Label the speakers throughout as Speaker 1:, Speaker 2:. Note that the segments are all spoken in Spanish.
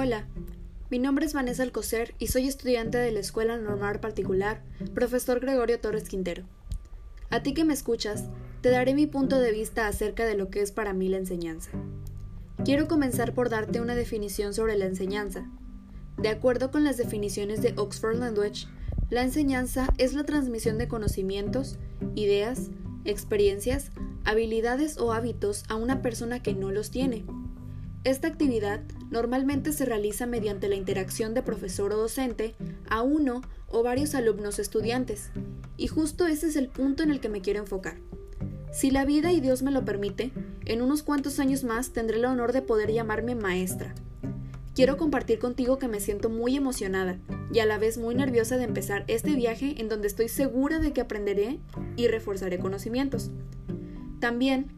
Speaker 1: Hola, mi nombre es Vanessa Alcocer y soy estudiante de la Escuela Normal Particular, profesor Gregorio Torres Quintero. A ti que me escuchas, te daré mi punto de vista acerca de lo que es para mí la enseñanza. Quiero comenzar por darte una definición sobre la enseñanza. De acuerdo con las definiciones de Oxford Language, la enseñanza es la transmisión de conocimientos, ideas, experiencias, habilidades o hábitos a una persona que no los tiene. Esta actividad normalmente se realiza mediante la interacción de profesor o docente a uno o varios alumnos estudiantes, y justo ese es el punto en el que me quiero enfocar. Si la vida y Dios me lo permite, en unos cuantos años más tendré el honor de poder llamarme maestra. Quiero compartir contigo que me siento muy emocionada y a la vez muy nerviosa de empezar este viaje en donde estoy segura de que aprenderé y reforzaré conocimientos. También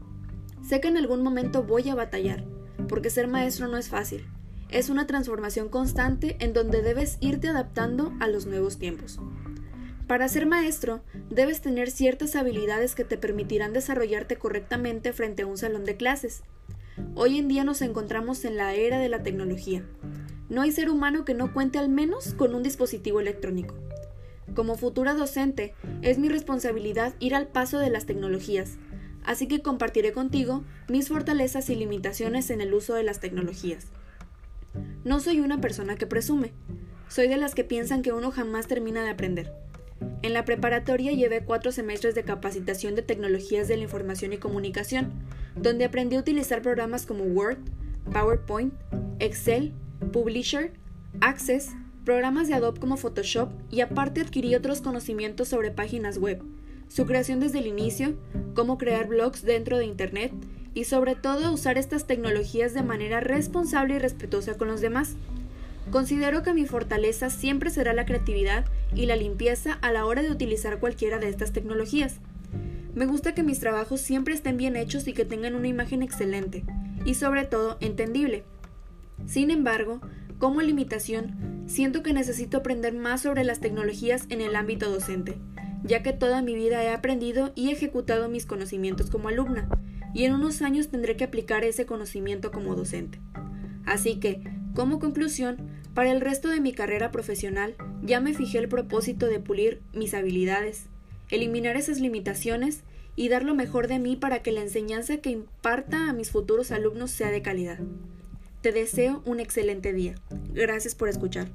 Speaker 1: sé que en algún momento voy a batallar, porque ser maestro no es fácil. Es una transformación constante en donde debes irte adaptando a los nuevos tiempos. Para ser maestro, debes tener ciertas habilidades que te permitirán desarrollarte correctamente frente a un salón de clases. Hoy en día nos encontramos en la era de la tecnología. No hay ser humano que no cuente al menos con un dispositivo electrónico. Como futura docente, es mi responsabilidad ir al paso de las tecnologías, así que compartiré contigo mis fortalezas y limitaciones en el uso de las tecnologías. No soy una persona que presume, soy de las que piensan que uno jamás termina de aprender. En la preparatoria llevé cuatro semestres de capacitación de tecnologías de la información y comunicación, donde aprendí a utilizar programas como Word, PowerPoint, Excel, Publisher, Access, programas de Adobe como Photoshop y aparte adquirí otros conocimientos sobre páginas web, su creación desde el inicio, cómo crear blogs dentro de Internet y sobre todo usar estas tecnologías de manera responsable y respetuosa con los demás. Considero que mi fortaleza siempre será la creatividad y la limpieza a la hora de utilizar cualquiera de estas tecnologías. Me gusta que mis trabajos siempre estén bien hechos y que tengan una imagen excelente, y sobre todo entendible. Sin embargo, como limitación, siento que necesito aprender más sobre las tecnologías en el ámbito docente, ya que toda mi vida he aprendido y ejecutado mis conocimientos como alumna, y en unos años tendré que aplicar ese conocimiento como docente. Así que, como conclusión, para el resto de mi carrera profesional ya me fijé el propósito de pulir mis habilidades, eliminar esas limitaciones y dar lo mejor de mí para que la enseñanza que imparta a mis futuros alumnos sea de calidad. Te deseo un excelente día. Gracias por escuchar.